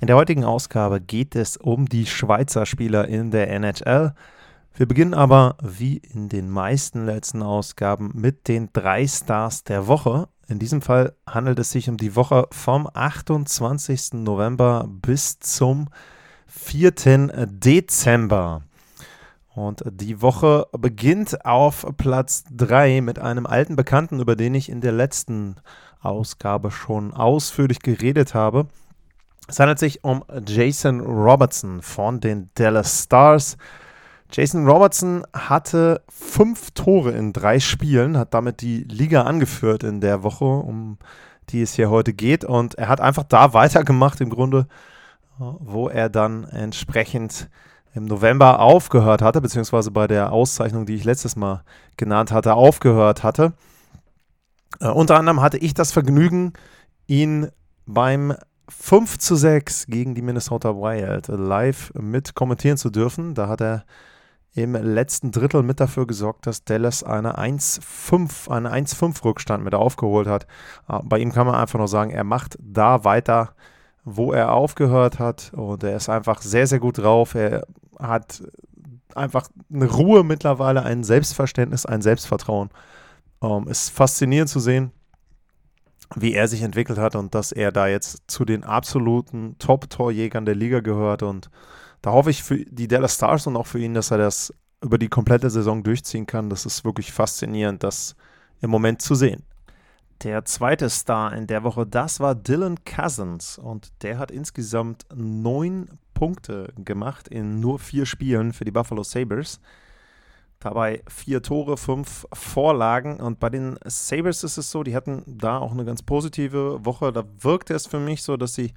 In der heutigen Ausgabe geht es um die Schweizer Spieler in der NHL. Wir beginnen aber wie in den meisten letzten Ausgaben mit den drei Stars der Woche. In diesem Fall handelt es sich um die Woche vom 28. November bis zum 4. Dezember. Und die Woche beginnt auf Platz 3 mit einem alten Bekannten, über den ich in der letzten Ausgabe schon ausführlich geredet habe. Es handelt sich um Jason Robertson von den Dallas Stars. Jason Robertson hatte fünf Tore in drei Spielen, hat damit die Liga angeführt in der Woche, um die es hier heute geht. Und er hat einfach da weitergemacht, im Grunde, wo er dann entsprechend im November aufgehört hatte, beziehungsweise bei der Auszeichnung, die ich letztes Mal genannt hatte, aufgehört hatte. Äh, unter anderem hatte ich das Vergnügen, ihn beim 5 zu 6 gegen die Minnesota Wild live mit kommentieren zu dürfen. Da hat er im letzten Drittel mit dafür gesorgt, dass Dallas eine 1-5, eine 1-5 Rückstand mit aufgeholt hat. Äh, bei ihm kann man einfach nur sagen, er macht da weiter, wo er aufgehört hat. Und er ist einfach sehr, sehr gut drauf. Er hat einfach eine Ruhe mittlerweile, ein Selbstverständnis, ein Selbstvertrauen. Ähm, ist faszinierend zu sehen, wie er sich entwickelt hat und dass er da jetzt zu den absoluten Top-Torjägern der Liga gehört. Und da hoffe ich für die Dallas Stars und auch für ihn, dass er das über die komplette Saison durchziehen kann. Das ist wirklich faszinierend, das im Moment zu sehen. Der zweite Star in der Woche, das war Dylan Cousins und der hat insgesamt neun Punkte gemacht in nur vier Spielen für die Buffalo Sabres. Dabei vier Tore, fünf Vorlagen. Und bei den Sabres ist es so, die hatten da auch eine ganz positive Woche. Da wirkte es für mich so, dass sie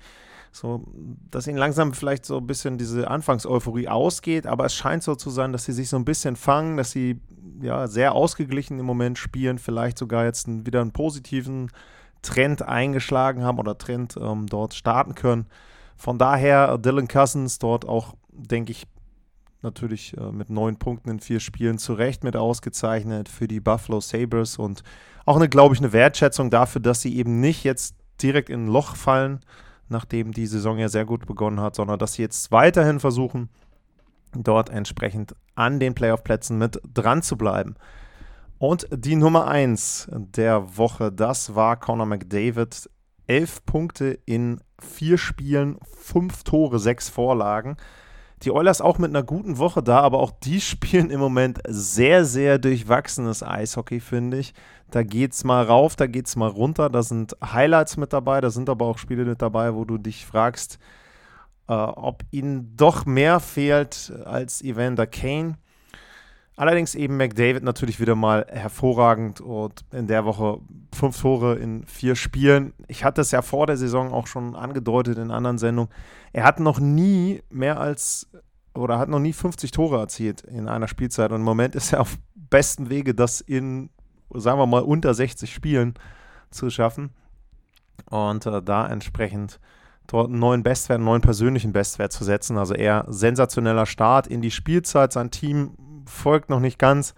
so, dass ihnen langsam vielleicht so ein bisschen diese Anfangseuphorie ausgeht, aber es scheint so zu sein, dass sie sich so ein bisschen fangen, dass sie ja sehr ausgeglichen im Moment spielen, vielleicht sogar jetzt einen, wieder einen positiven Trend eingeschlagen haben oder Trend ähm, dort starten können. Von daher Dylan Cousins dort auch, denke ich, natürlich äh, mit neun Punkten in vier Spielen zu Recht mit ausgezeichnet für die Buffalo Sabres und auch eine, glaube ich, eine Wertschätzung dafür, dass sie eben nicht jetzt direkt in ein Loch fallen, nachdem die Saison ja sehr gut begonnen hat, sondern dass sie jetzt weiterhin versuchen, dort entsprechend an den Playoff-Plätzen mit dran zu bleiben. Und die Nummer 1 der Woche, das war Conor McDavid. Elf Punkte in vier Spielen, fünf Tore, sechs Vorlagen. Die Oilers auch mit einer guten Woche da, aber auch die spielen im Moment sehr, sehr durchwachsenes Eishockey, finde ich. Da geht's mal rauf, da geht's mal runter. Da sind Highlights mit dabei, da sind aber auch Spiele mit dabei, wo du dich fragst, äh, ob ihnen doch mehr fehlt als Evander Kane. Allerdings eben McDavid natürlich wieder mal hervorragend und in der Woche fünf Tore in vier Spielen. Ich hatte es ja vor der Saison auch schon angedeutet in anderen Sendungen. Er hat noch nie mehr als oder hat noch nie 50 Tore erzielt in einer Spielzeit und im Moment ist er auf besten Wege, das in, sagen wir mal, unter 60 Spielen zu schaffen. Und äh, da entsprechend dort einen neuen Bestwert, einen neuen persönlichen Bestwert zu setzen. Also eher sensationeller Start in die Spielzeit. Sein Team folgt noch nicht ganz,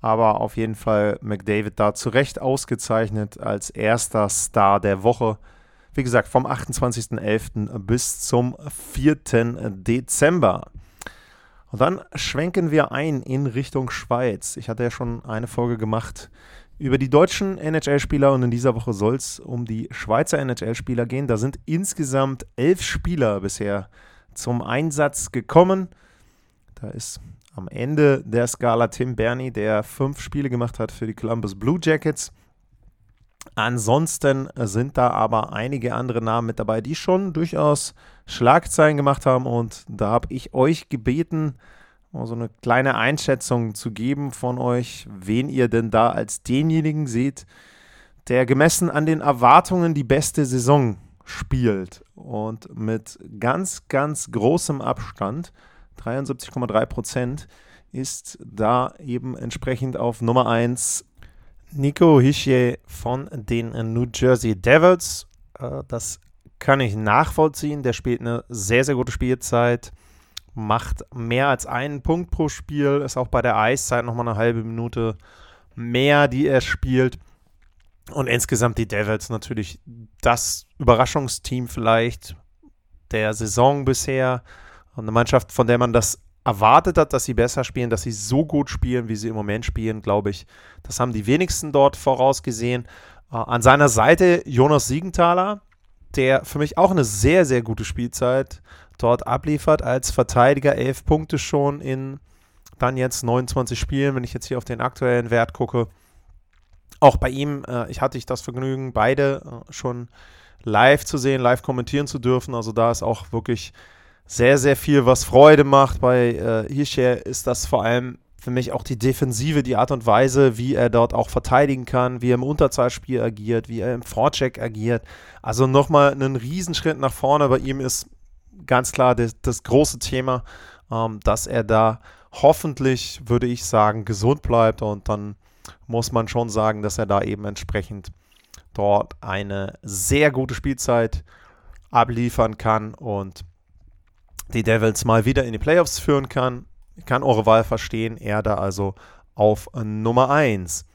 aber auf jeden Fall McDavid da zu Recht ausgezeichnet als erster Star der Woche. Wie gesagt, vom 28.11. bis zum 4. Dezember. Und dann schwenken wir ein in Richtung Schweiz. Ich hatte ja schon eine Folge gemacht über die deutschen NHL-Spieler und in dieser Woche soll es um die Schweizer NHL-Spieler gehen. Da sind insgesamt elf Spieler bisher zum Einsatz gekommen. Da ist am Ende der Skala Tim Bernie, der fünf Spiele gemacht hat für die Columbus Blue Jackets. Ansonsten sind da aber einige andere Namen mit dabei, die schon durchaus Schlagzeilen gemacht haben. Und da habe ich euch gebeten, so eine kleine Einschätzung zu geben von euch, wen ihr denn da als denjenigen seht, der gemessen an den Erwartungen die beste Saison spielt. Und mit ganz, ganz großem Abstand 73,3 Prozent ist da eben entsprechend auf Nummer 1 Nico Hischier von den New Jersey Devils. Äh, das kann ich nachvollziehen. Der spielt eine sehr, sehr gute Spielzeit, macht mehr als einen Punkt pro Spiel, ist auch bei der Eiszeit nochmal eine halbe Minute mehr, die er spielt. Und insgesamt die Devils natürlich das Überraschungsteam vielleicht der Saison bisher. Eine Mannschaft, von der man das erwartet hat, dass sie besser spielen, dass sie so gut spielen, wie sie im Moment spielen, glaube ich. Das haben die wenigsten dort vorausgesehen. Äh, an seiner Seite Jonas Siegenthaler, der für mich auch eine sehr, sehr gute Spielzeit dort abliefert als Verteidiger. Elf Punkte schon in dann jetzt 29 Spielen, wenn ich jetzt hier auf den aktuellen Wert gucke. Auch bei ihm, äh, ich hatte ich das Vergnügen, beide äh, schon live zu sehen, live kommentieren zu dürfen. Also da ist auch wirklich sehr, sehr viel, was Freude macht. Bei äh, Hirschär ist das vor allem für mich auch die Defensive, die Art und Weise, wie er dort auch verteidigen kann, wie er im Unterzahlspiel agiert, wie er im Vorcheck agiert. Also nochmal einen Riesenschritt nach vorne. Bei ihm ist ganz klar das, das große Thema, ähm, dass er da hoffentlich, würde ich sagen, gesund bleibt und dann muss man schon sagen, dass er da eben entsprechend dort eine sehr gute Spielzeit abliefern kann und die Devils mal wieder in die Playoffs führen kann. Ich kann eure Wahl verstehen. Er da also auf Nummer 1.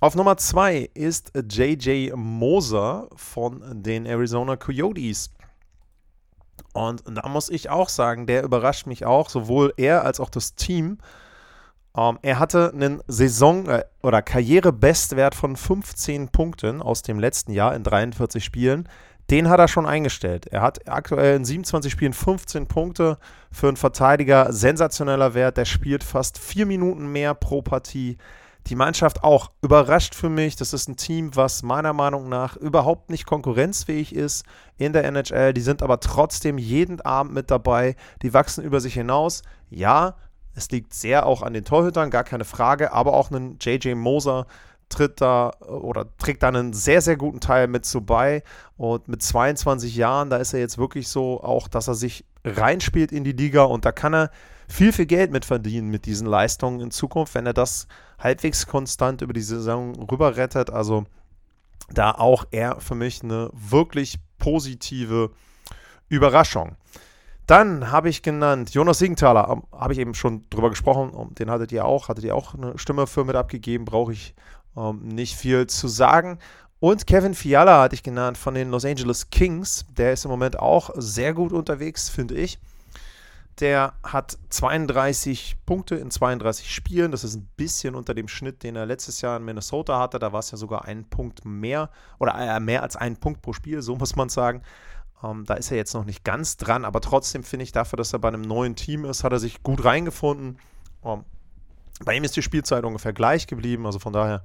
Auf Nummer 2 ist JJ Moser von den Arizona Coyotes. Und da muss ich auch sagen, der überrascht mich auch, sowohl er als auch das Team. Ähm, er hatte einen Saison- äh, oder Karrierebestwert von 15 Punkten aus dem letzten Jahr in 43 Spielen den hat er schon eingestellt. Er hat aktuell in 27 Spielen 15 Punkte für einen Verteidiger. Sensationeller Wert. Der spielt fast vier Minuten mehr pro Partie. Die Mannschaft auch überrascht für mich. Das ist ein Team, was meiner Meinung nach überhaupt nicht konkurrenzfähig ist in der NHL. Die sind aber trotzdem jeden Abend mit dabei. Die wachsen über sich hinaus. Ja, es liegt sehr auch an den Torhütern, gar keine Frage, aber auch einen JJ Moser, tritt da oder trägt da einen sehr, sehr guten Teil mit zu bei. Und mit 22 Jahren, da ist er jetzt wirklich so auch, dass er sich reinspielt in die Liga und da kann er viel, viel Geld mit verdienen mit diesen Leistungen in Zukunft, wenn er das halbwegs konstant über die Saison rüber rettet. Also da auch er für mich eine wirklich positive Überraschung. Dann habe ich genannt Jonas Siegenthaler, habe ich eben schon drüber gesprochen, den hattet ihr auch, hattet ihr auch eine Stimme für mit abgegeben, brauche ich ähm, nicht viel zu sagen. Und Kevin Fiala hatte ich genannt von den Los Angeles Kings. Der ist im Moment auch sehr gut unterwegs, finde ich. Der hat 32 Punkte in 32 Spielen. Das ist ein bisschen unter dem Schnitt, den er letztes Jahr in Minnesota hatte. Da war es ja sogar ein Punkt mehr oder äh, mehr als ein Punkt pro Spiel, so muss man sagen. Ähm, da ist er jetzt noch nicht ganz dran, aber trotzdem finde ich dafür, dass er bei einem neuen Team ist, hat er sich gut reingefunden. Ähm, bei ihm ist die Spielzeit ungefähr gleich geblieben, also von daher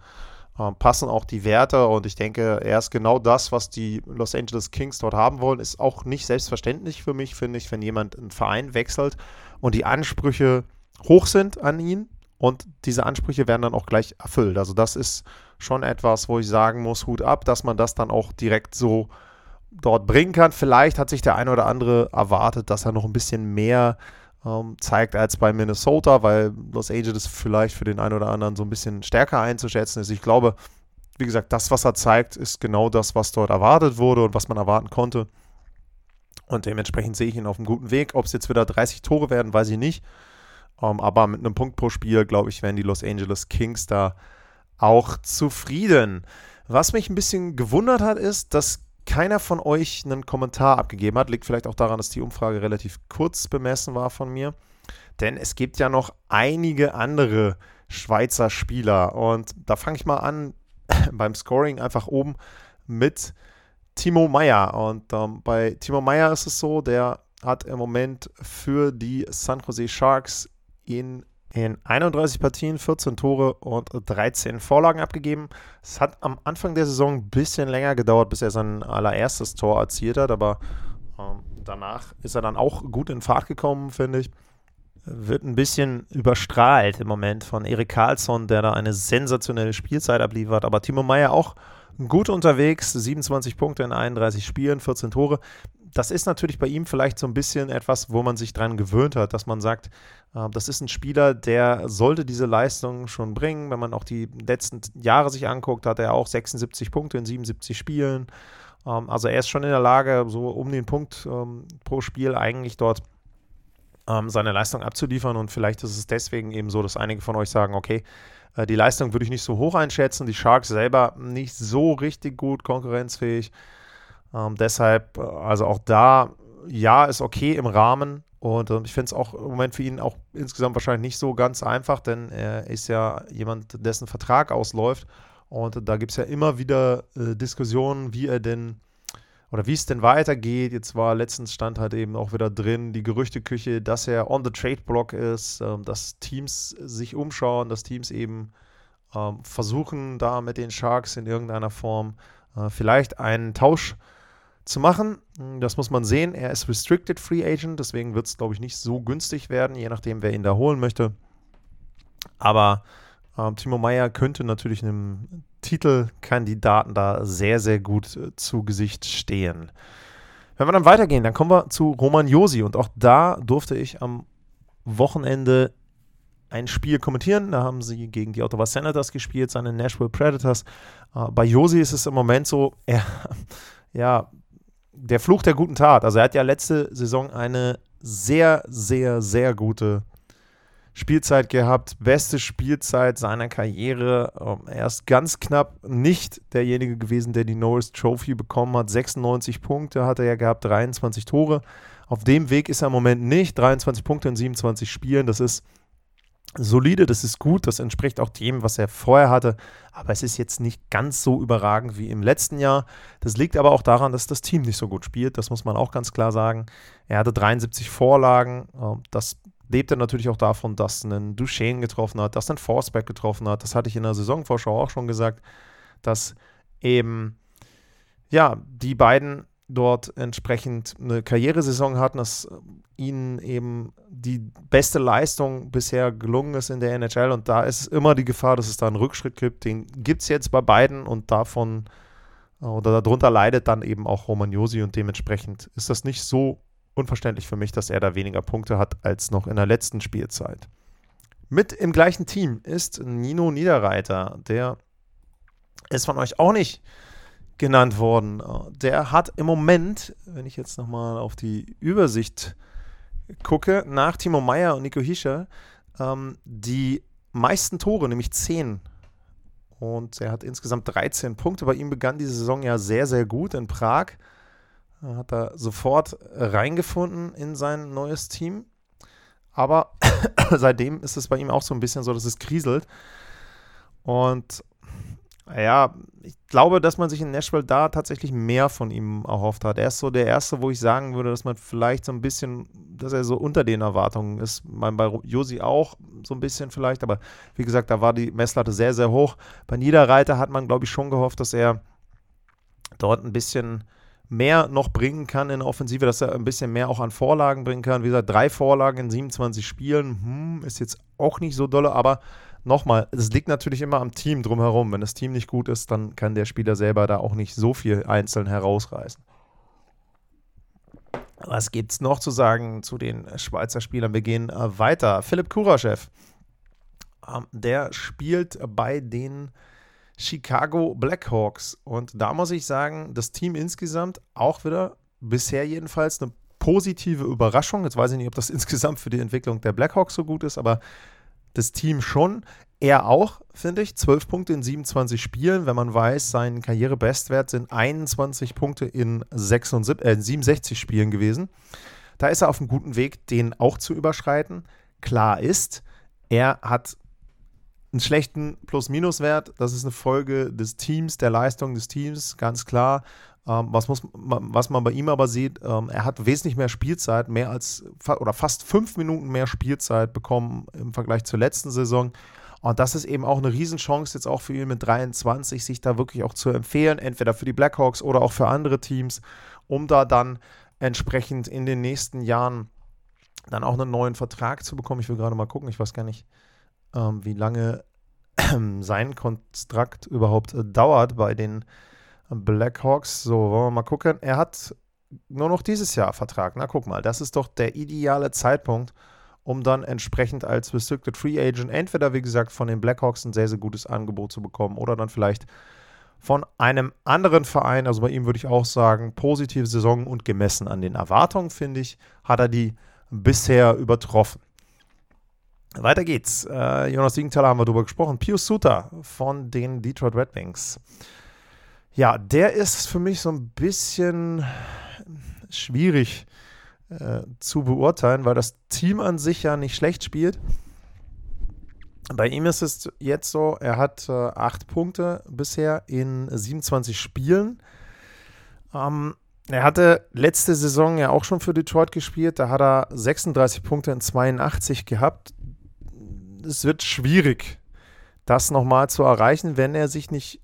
äh, passen auch die Werte und ich denke, er ist genau das, was die Los Angeles Kings dort haben wollen. Ist auch nicht selbstverständlich für mich, finde ich, wenn jemand einen Verein wechselt und die Ansprüche hoch sind an ihn und diese Ansprüche werden dann auch gleich erfüllt. Also das ist schon etwas, wo ich sagen muss, Hut ab, dass man das dann auch direkt so dort bringen kann. Vielleicht hat sich der eine oder andere erwartet, dass er noch ein bisschen mehr ähm, zeigt als bei Minnesota, weil Los Angeles vielleicht für den einen oder anderen so ein bisschen stärker einzuschätzen ist. Ich glaube, wie gesagt, das, was er zeigt, ist genau das, was dort erwartet wurde und was man erwarten konnte. Und dementsprechend sehe ich ihn auf einem guten Weg. Ob es jetzt wieder 30 Tore werden, weiß ich nicht. Um, ähm, aber mit einem Punkt pro Spiel, glaube ich, werden die Los Angeles Kings da auch zufrieden. Was mich ein bisschen gewundert hat, ist, dass keiner von euch einen Kommentar abgegeben hat. Liegt vielleicht auch daran, dass die Umfrage relativ kurz bemessen war von mir. Denn es gibt ja noch einige andere Schweizer Spieler. Und da fange ich mal an beim Scoring einfach oben mit Timo Meyer. Und ähm, bei Timo Meyer ist es so, der hat im Moment für die San Jose Sharks in in 31 Partien 14 Tore und 13 Vorlagen abgegeben. Es hat am Anfang der Saison ein bisschen länger gedauert, bis er sein allererstes Tor erzielt hat, aber ähm, danach ist er dann auch gut in Fahrt gekommen, finde ich. Wird ein bisschen überstrahlt im Moment von Erik Karlsson, der da eine sensationelle Spielzeit abliefert, aber Timo Meyer auch gut unterwegs, 27 Punkte in 31 Spielen, 14 Tore. Das ist natürlich bei ihm vielleicht so ein bisschen etwas, wo man sich dran gewöhnt hat, dass man sagt, äh, das ist ein Spieler, der sollte diese Leistung schon bringen. Wenn man auch die letzten Jahre sich anguckt, hat er auch 76 Punkte in 77 Spielen. Ähm, also er ist schon in der Lage, so um den Punkt ähm, pro Spiel eigentlich dort ähm, seine Leistung abzuliefern. Und vielleicht ist es deswegen eben so, dass einige von euch sagen, okay, äh, die Leistung würde ich nicht so hoch einschätzen, die Sharks selber nicht so richtig gut konkurrenzfähig. Ähm, deshalb, äh, also auch da, ja, ist okay im Rahmen. Und äh, ich finde es auch im Moment für ihn auch insgesamt wahrscheinlich nicht so ganz einfach, denn er ist ja jemand, dessen Vertrag ausläuft. Und da gibt es ja immer wieder äh, Diskussionen, wie er denn oder wie es denn weitergeht. Jetzt war letztens stand halt eben auch wieder drin die Gerüchteküche, dass er on the trade block ist, ähm, dass Teams sich umschauen, dass Teams eben ähm, versuchen, da mit den Sharks in irgendeiner Form äh, vielleicht einen Tausch zu machen. Hm, das muss man sehen. Er ist Restricted Free Agent, deswegen wird es, glaube ich, nicht so günstig werden, je nachdem, wer ihn da holen möchte. Aber ähm, Timo Meyer könnte natürlich einem Titelkandidaten da sehr, sehr gut äh, zu Gesicht stehen. Wenn wir dann weitergehen, dann kommen wir zu Roman Josi und auch da durfte ich am Wochenende ein Spiel kommentieren. Da haben sie gegen die Ottawa Senators gespielt, seine Nashville Predators. Äh, bei Josi ist es im Moment so, er, ja, der Fluch der guten Tat. Also er hat ja letzte Saison eine sehr, sehr, sehr gute Spielzeit gehabt, beste Spielzeit seiner Karriere. Ähm, er ist ganz knapp nicht derjenige gewesen, der die Norris Trophy bekommen hat. 96 Punkte hat er ja gehabt, 23 Tore. Auf dem Weg ist er im Moment nicht. 23 Punkte in 27 Spielen, das ist solide, das ist gut, das entspricht auch dem, was er vorher hatte, aber es ist jetzt nicht ganz so überragend wie im letzten Jahr. Das liegt aber auch daran, dass das Team nicht so gut spielt, das muss man auch ganz klar sagen. Er hatte 73 Vorlagen, ähm, das lebt er natürlich auch davon, dass ein Duchesne getroffen hat, dass ein Forsberg getroffen hat. Das hatte ich in der Saisonvorschau auch schon gesagt, dass eben ja, die beiden dort entsprechend eine Karrieresaison hatten, dass ihnen eben die beste Leistung bisher gelungen ist in der NHL und da ist immer die Gefahr, dass es da einen Rückschritt gibt. Den gibt es jetzt bei beiden und davon oder darunter leidet dann eben auch Romagnosi und dementsprechend ist das nicht so unverständlich für mich, dass er da weniger Punkte hat als noch in der letzten Spielzeit. Mit im gleichen Team ist Nino Niederreiter, der ist von euch auch nicht genannt worden. Der hat im Moment, wenn ich jetzt nochmal auf die Übersicht gucke, nach Timo Meyer und Nico Hischer ähm, die meisten Tore, nämlich 10. Und er hat insgesamt 13 Punkte. Bei ihm begann die Saison ja sehr, sehr gut in Prag. Hat er sofort reingefunden in sein neues Team. Aber seitdem ist es bei ihm auch so ein bisschen so, dass es kriselt. Und ja, ich glaube, dass man sich in Nashville da tatsächlich mehr von ihm erhofft hat. Er ist so der Erste, wo ich sagen würde, dass man vielleicht so ein bisschen, dass er so unter den Erwartungen ist. Mein, bei Josi auch so ein bisschen vielleicht, aber wie gesagt, da war die Messlatte sehr, sehr hoch. Bei Niederreiter hat man, glaube ich, schon gehofft, dass er dort ein bisschen mehr noch bringen kann in der Offensive, dass er ein bisschen mehr auch an Vorlagen bringen kann. Wie gesagt, drei Vorlagen in 27 Spielen, hm, ist jetzt auch nicht so dolle, aber nochmal, es liegt natürlich immer am Team drumherum. Wenn das Team nicht gut ist, dann kann der Spieler selber da auch nicht so viel einzeln herausreißen. Was gibt es noch zu sagen zu den Schweizer Spielern? Wir gehen äh, weiter. Philipp Kuraschew, ähm, der spielt bei den Chicago Blackhawks. Und da muss ich sagen, das Team insgesamt auch wieder bisher jedenfalls eine positive Überraschung. Jetzt weiß ich nicht, ob das insgesamt für die Entwicklung der Blackhawks so gut ist, aber das Team schon. Er auch, finde ich. 12 Punkte in 27 Spielen. Wenn man weiß, sein Karrierebestwert sind 21 Punkte in 76, äh, 67 Spielen gewesen. Da ist er auf einem guten Weg, den auch zu überschreiten. Klar ist, er hat einen schlechten Plus-Minus-Wert. Das ist eine Folge des Teams, der Leistung des Teams, ganz klar. Ähm, was, muss, was man bei ihm aber sieht, ähm, er hat wesentlich mehr Spielzeit, mehr als oder fast fünf Minuten mehr Spielzeit bekommen im Vergleich zur letzten Saison. Und das ist eben auch eine Riesenchance jetzt auch für ihn mit 23, sich da wirklich auch zu empfehlen, entweder für die Blackhawks oder auch für andere Teams, um da dann entsprechend in den nächsten Jahren dann auch einen neuen Vertrag zu bekommen. Ich will gerade mal gucken, ich weiß gar nicht, ähm, wie lange sein Kontrakt überhaupt äh, dauert bei den Blackhawks. So, wollen wir mal gucken. Er hat nur noch dieses Jahr Vertrag. Na, guck mal, das ist doch der ideale Zeitpunkt, um dann entsprechend als Restricted Free Agent entweder, wie gesagt, von den Blackhawks ein sehr, sehr gutes Angebot zu bekommen oder dann vielleicht von einem anderen Verein. Also bei ihm würde ich auch sagen, positive Saison und gemessen an den Erwartungen, finde ich, hat er die bisher übertroffen. Weiter geht's. Äh, Jonas Siegenthaler haben wir darüber gesprochen. Pius Suter von den Detroit Red Wings. Ja, der ist für mich so ein bisschen schwierig äh, zu beurteilen, weil das Team an sich ja nicht schlecht spielt. Bei ihm ist es jetzt so, er hat äh, acht Punkte bisher in 27 Spielen. Ähm, er hatte letzte Saison ja auch schon für Detroit gespielt. Da hat er 36 Punkte in 82 gehabt. Es wird schwierig, das nochmal zu erreichen, wenn er sich nicht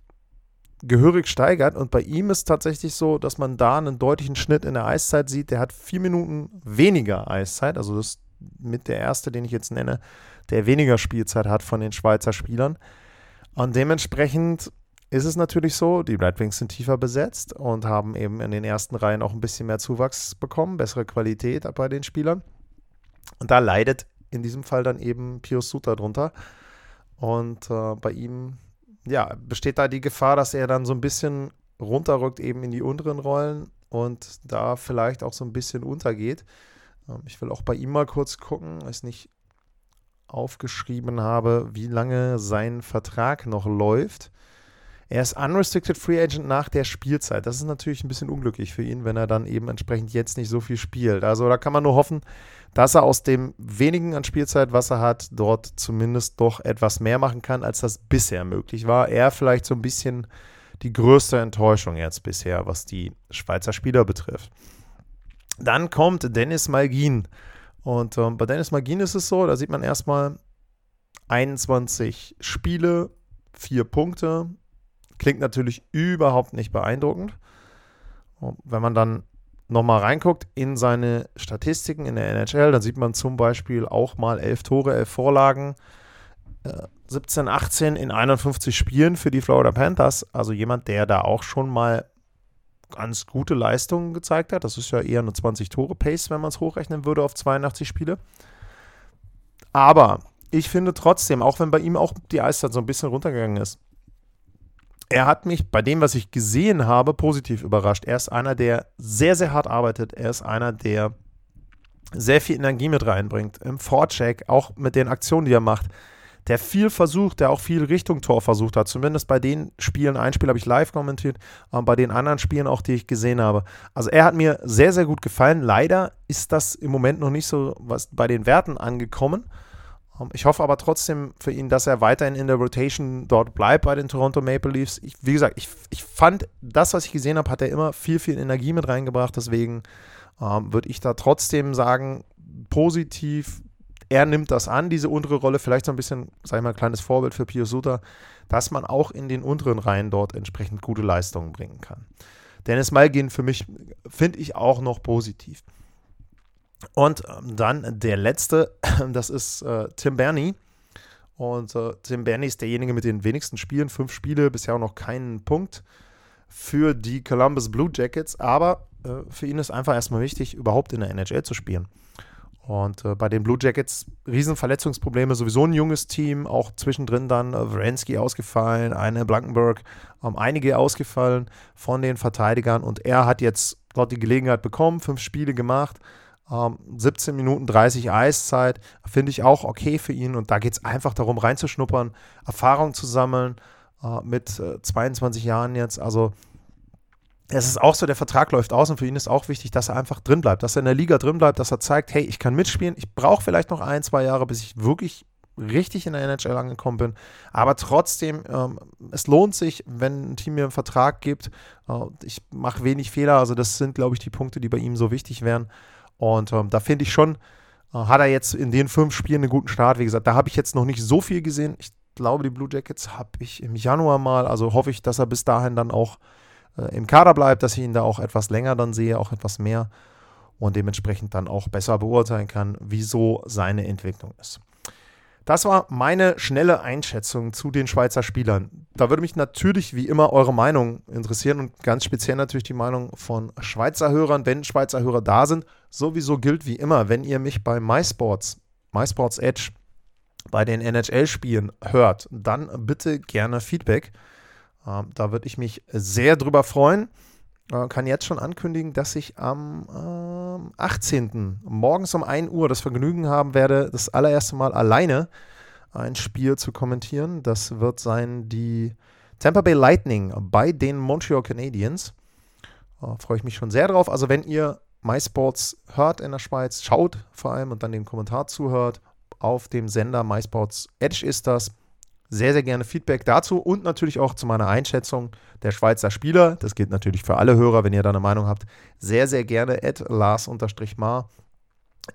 gehörig steigert. Und bei ihm ist tatsächlich so, dass man da einen deutlichen Schnitt in der Eiszeit sieht. Der hat vier Minuten weniger Eiszeit. Also das ist mit der erste, den ich jetzt nenne, der weniger Spielzeit hat von den Schweizer Spielern. Und dementsprechend ist es natürlich so, die Red Wings sind tiefer besetzt und haben eben in den ersten Reihen auch ein bisschen mehr Zuwachs bekommen, bessere Qualität bei den Spielern. Und da leidet in diesem Fall dann eben Pius Suter drunter. Und äh, bei ihm ja, besteht da die Gefahr, dass er dann so ein bisschen runterrückt eben in die unteren Rollen und da vielleicht auch so ein bisschen untergeht. Ähm, ich will auch bei ihm mal kurz gucken, ich nicht aufgeschrieben habe, wie lange sein Vertrag noch läuft. Er ist unrestricted Free Agent nach der Spielzeit. Das ist natürlich ein bisschen unglücklich für ihn, wenn er dann eben entsprechend jetzt nicht so viel spielt. Also da kann man nur hoffen, dass er aus dem wenigen an Spielzeit, was er hat, dort zumindest doch etwas mehr machen kann, als das bisher möglich war. Er vielleicht so ein bisschen die größte Enttäuschung jetzt bisher, was die Schweizer Spieler betrifft. Dann kommt Dennis Malgin. Und ähm, bei Dennis Malgin ist es so, da sieht man erstmal 21 Spiele, 4 Punkte, Klingt natürlich überhaupt nicht beeindruckend. wenn man dann nochmal reinguckt in seine Statistiken in der NHL, dann sieht man zum Beispiel auch mal elf Tore, elf Vorlagen, äh, 17, 18 in 51 Spielen für die Florida Panthers. Also jemand, der da auch schon mal ganz gute Leistungen gezeigt hat. Das ist ja eher eine 20-Tore-Pace, wenn man es hochrechnen würde auf 82 Spiele. Aber ich finde trotzdem, auch wenn bei ihm auch die Eiszeit so ein bisschen runtergegangen ist, er hat mich bei dem, was ich gesehen habe, positiv überrascht. Er ist einer, der sehr, sehr hart arbeitet. Er ist einer, der sehr viel Energie mit reinbringt. Im Vorcheck, auch mit den Aktionen, die er macht. Der viel versucht, der auch viel Richtung Tor versucht hat. Zumindest bei den Spielen, ein Spiel habe ich live kommentiert, aber bei den anderen Spielen auch, die ich gesehen habe. Also er hat mir sehr, sehr gut gefallen. Leider ist das im Moment noch nicht so was bei den Werten angekommen. Ähm, ich hoffe aber trotzdem für ihn, dass er weiterhin in der Rotation dort bleibt bei den Toronto Maple Leafs. Ich, wie gesagt, ich, ich fand das, was ich gesehen habe, hat er immer viel, viel Energie mit reingebracht. Deswegen ähm, würde ich da trotzdem sagen, positiv, er nimmt das an, diese untere Rolle, vielleicht so ein bisschen, sag ich mal, ein kleines Vorbild für Pio Suter, dass man auch in den unteren Reihen dort entsprechend gute Leistungen bringen kann. Dennis Malgin für mich finde ich auch noch positiv. Und ähm, dann der letzte, das ist äh, Tim Bernie. Und äh, Tim Bernie ist derjenige mit den wenigsten Spielen, fünf Spiele, bisher auch noch keinen Punkt für die Columbus Blue Jackets. Aber äh, für ihn ist einfach erstmal wichtig, überhaupt in der NHL zu spielen. Und äh, bei den Blue Jackets riesen Verletzungsprobleme, sowieso ein junges Team, auch zwischendrin dann äh, Wrensky ausgefallen, eine Blankenberg, ähm, einige ausgefallen von den Verteidigern und er hat jetzt dort die Gelegenheit bekommen, fünf Spiele gemacht, 17 ähm, Minuten 30 Eiszeit finde ich auch okay für ihn. Und da geht es einfach darum, reinzuschnuppern, Erfahrung zu sammeln äh, mit äh, 22 Jahren jetzt. Also es ist auch so, der Vertrag läuft aus und für ihn ist auch wichtig, dass er einfach drin bleibt, dass er in der Liga drin bleibt, dass er zeigt, hey, ich kann mitspielen. Ich brauche vielleicht noch ein, zwei Jahre, bis ich wirklich richtig in der NHL angekommen bin. Aber trotzdem, ähm, es lohnt sich, wenn ein Team mir einen Vertrag gibt. Äh, ich mache wenig Fehler. Also das sind, glaube ich, die Punkte, die bei ihm so wichtig wären. Und ähm, da finde ich schon, äh, hat er jetzt in den fünf Spielen einen guten Start. Wie gesagt, da habe ich jetzt noch nicht so viel gesehen. Ich glaube, die Blue Jackets habe ich im Januar mal. Also hoffe ich, dass er bis dahin dann auch äh, im Kader bleibt, dass ich ihn da auch etwas länger dann sehe, auch etwas mehr und dementsprechend dann auch besser beurteilen kann, wieso seine Entwicklung ist. Das war meine schnelle Einschätzung zu den Schweizer Spielern. Da würde mich natürlich wie immer eure Meinung interessieren und ganz speziell natürlich die Meinung von Schweizer Hörern, wenn Schweizer Hörer da sind. Sowieso gilt wie immer, wenn ihr mich bei MySports, MySports Edge, bei den NHL-Spielen hört, dann bitte gerne Feedback. Ähm, da würde ich mich sehr drüber freuen. Äh, kann jetzt schon ankündigen, dass ich am äh, 18. morgens um 1 Uhr das Vergnügen haben werde, das allererste Mal alleine ein Spiel zu kommentieren. Das wird sein die Tampa Bay Lightning bei den Montreal Canadiens. Äh, Freue ich mich schon sehr drauf. Also wenn ihr MySports hört in der Schweiz, schaut vor allem und dann den Kommentar zuhört, auf dem Sender MySports Edge ist das sehr, sehr gerne Feedback dazu und natürlich auch zu meiner Einschätzung der Schweizer Spieler. Das gilt natürlich für alle Hörer, wenn ihr da eine Meinung habt. Sehr, sehr gerne at Lars-Mar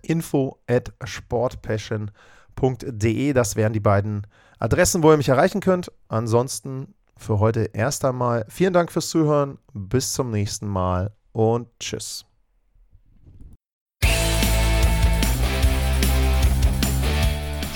info at sportpassion.de. Das wären die beiden Adressen, wo ihr mich erreichen könnt. Ansonsten für heute erst einmal vielen Dank fürs Zuhören. Bis zum nächsten Mal und tschüss.